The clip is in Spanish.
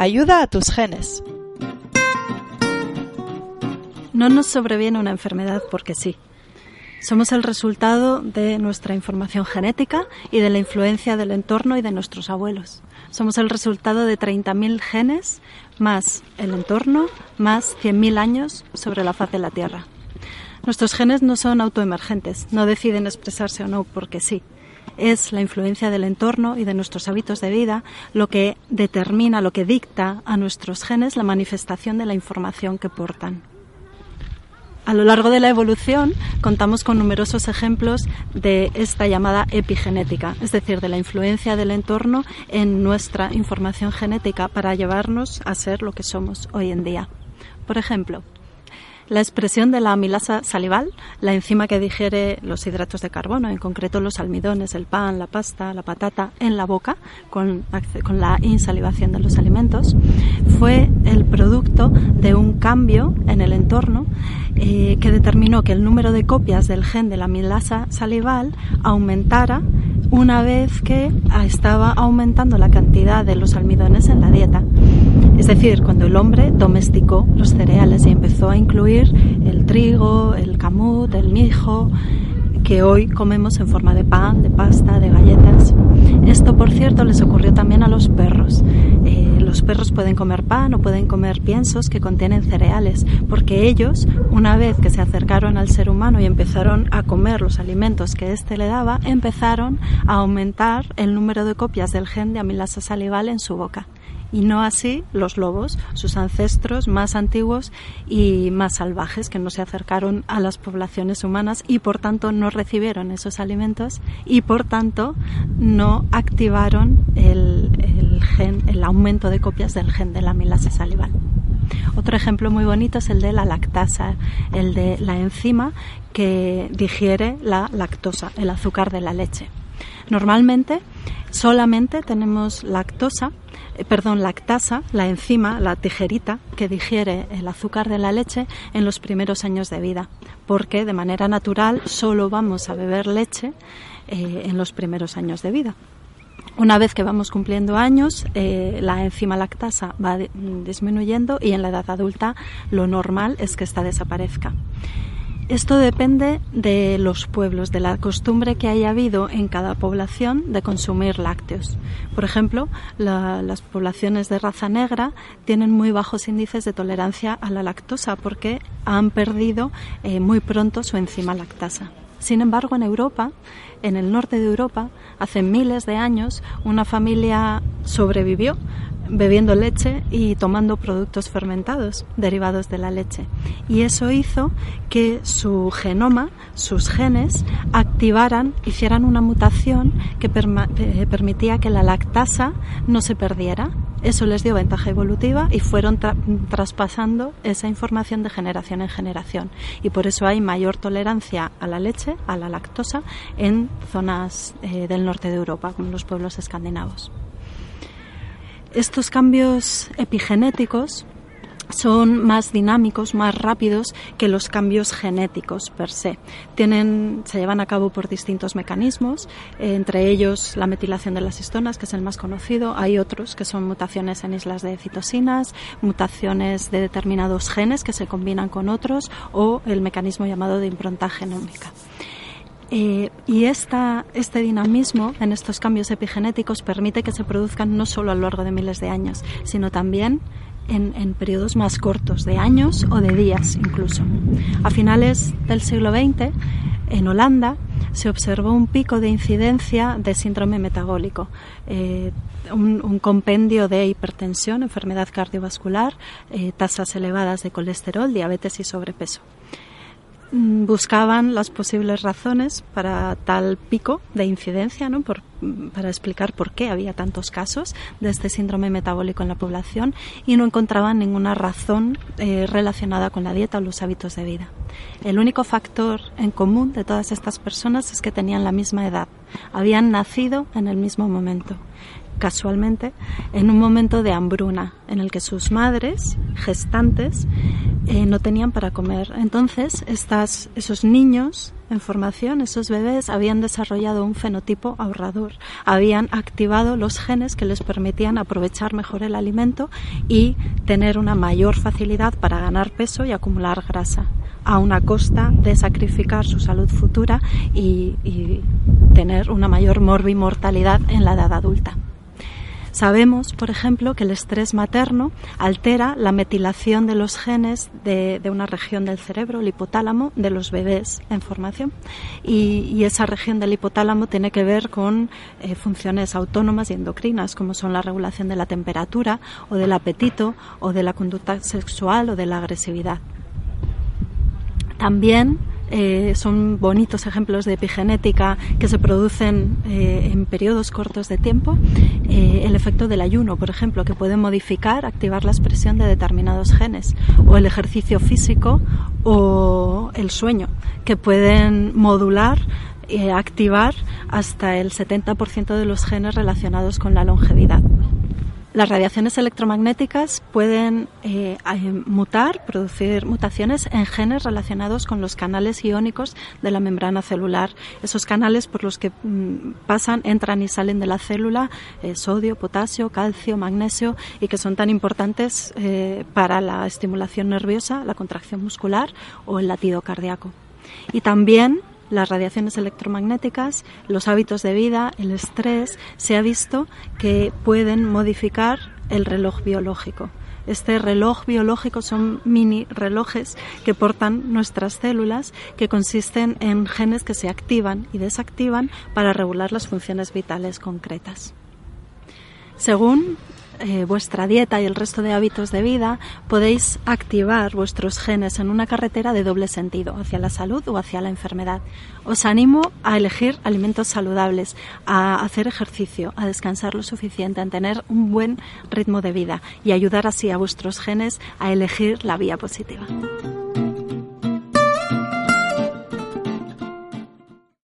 Ayuda a tus genes. No nos sobreviene una enfermedad porque sí. Somos el resultado de nuestra información genética y de la influencia del entorno y de nuestros abuelos. Somos el resultado de 30.000 genes más el entorno más 100.000 años sobre la faz de la Tierra. Nuestros genes no son autoemergentes, no deciden expresarse o no porque sí. Es la influencia del entorno y de nuestros hábitos de vida lo que determina, lo que dicta a nuestros genes la manifestación de la información que portan. A lo largo de la evolución contamos con numerosos ejemplos de esta llamada epigenética, es decir, de la influencia del entorno en nuestra información genética para llevarnos a ser lo que somos hoy en día. Por ejemplo, la expresión de la amilasa salival, la enzima que digiere los hidratos de carbono, en concreto los almidones, el pan, la pasta, la patata, en la boca, con, la insalivación de los alimentos, fue el producto de un cambio en el entorno eh, que determinó que el número de copias del gen de la amilasa salival aumentara una vez que estaba aumentando la cantidad de los almidones en la dieta. Es decir, cuando el hombre domesticó los cereales y empezó a incluir el trigo, el camut, el mijo, que hoy comemos en forma de pan, de pasta, de galletas. Esto, por cierto, les ocurrió también a los perros. Eh, los perros pueden comer pan o pueden comer piensos que contienen cereales, porque ellos, una vez que se acercaron al ser humano y empezaron a comer los alimentos que éste le daba, empezaron a aumentar el número de copias del gen de amilasa salival en su boca y no así los lobos, sus ancestros más antiguos y más salvajes que no se acercaron a las poblaciones humanas y por tanto no recibieron esos alimentos y por tanto no activaron el, gen, el aumento de copias del gen de la amilasa salival. Otro ejemplo muy bonito es el de la lactasa, el de la enzima que digiere la lactosa, el azúcar de la leche. Normalmente solamente tenemos lactosa perdón, lactasa, la enzima, la tijerita que digiere el azúcar de la leche en los primeros años de vida, porque de manera natural solo vamos a beber leche eh, en los primeros años de vida. Una vez que vamos cumpliendo años, eh, la enzima lactasa va disminuyendo y en la edad adulta lo normal es que esta desaparezca. Esto depende de los pueblos, de la costumbre que haya habido en cada población de consumir lácteos. Por ejemplo, las poblaciones de raza negra tienen muy bajos índices de tolerancia a la lactosa porque han perdido eh, muy pronto su enzima lactasa. Sin embargo, en Europa, en el norte de Europa, hace miles de años, una familia sobrevivió bebiendo leche y tomando productos fermentados derivados de la leche. Y eso hizo que su genoma, sus genes, activaran, hicieran una mutación que eh, permitía que la lactasa no se perdiera. Eso les dio ventaja evolutiva y fueron traspasando esa información de generación en generación. Y por eso hay mayor tolerancia a la leche, a la lactosa, en zonas eh, del norte de Europa, como los pueblos escandinavos. Estos cambios epigenéticos son más dinámicos, más rápidos que los cambios genéticos per se. Tienen, se llevan a cabo por distintos mecanismos, entre ellos la metilación de las histonas, que es el más conocido. Hay otros que son mutaciones en islas de citosinas, mutaciones de determinados genes que se combinan con otros o el mecanismo llamado de impronta genómica. Y esta, este dinamismo en estos cambios epigenéticos permite que se produzcan no solo a lo largo de miles de años, sino también en, periodos más cortos, de años o de días incluso. A finales del siglo XX, en Holanda, se observó un pico de incidencia de síndrome metabólico, eh, un, un, compendio de hipertensión, enfermedad cardiovascular, eh, tasas elevadas de colesterol, diabetes y sobrepeso. Mm, buscaban las posibles razones para tal pico de incidencia, ¿no? para explicar por qué había tantos casos de este síndrome metabólico en la población y no encontraban ninguna razón eh, relacionada con la dieta o los hábitos de vida. El único factor en común de todas estas personas es que tenían la misma edad, habían nacido en el mismo momento casualmente, en un momento de hambruna, en el que sus madres, gestantes, eh, no tenían para comer. Entonces, estas, esos niños en formación, esos bebés habían desarrollado un fenotipo ahorrador, habían activado los genes que les permitían aprovechar mejor el alimento y tener una mayor facilidad para ganar peso y acumular grasa, a una costa de sacrificar su salud futura y, y tener una mayor morbimortalidad en la edad adulta. Sabemos, por ejemplo, que el estrés materno altera la metilación de los genes de, una región del cerebro, el hipotálamo, de los bebés en formación. Y, esa región del hipotálamo tiene que ver con eh, funciones autónomas y endocrinas, como son la regulación de la temperatura o del apetito o de la conducta sexual o de la agresividad. También eh, son bonitos ejemplos de epigenética que se producen eh, en periodos cortos de tiempo. Eh, el efecto del ayuno, por ejemplo, que puede modificar, activar la expresión de determinados genes, o el ejercicio físico o el sueño, que pueden modular activar hasta el 70% de los genes relacionados con la longevidad. Las radiaciones electromagnéticas pueden eh, mutar, producir mutaciones en genes relacionados con los canales iónicos de la membrana celular. Esos canales por los que mm, pasan, entran y salen de la célula eh, sodio, potasio, calcio, magnesio y que son tan importantes eh, para la estimulación nerviosa, la contracción muscular o el latido cardíaco. Y también las radiaciones electromagnéticas, los hábitos de vida, el estrés, se ha visto que pueden modificar el reloj biológico. Este reloj biológico son mini relojes que portan nuestras células que consisten en genes que se activan y desactivan para regular las funciones vitales concretas. Según eh, vuestra dieta y el resto de hábitos de vida, podéis activar vuestros genes en una carretera de doble sentido, hacia la salud o hacia la enfermedad. Os animo a elegir alimentos saludables, a hacer ejercicio, a descansar lo suficiente, a tener un buen ritmo de vida y ayudar así a vuestros genes a elegir la vía positiva.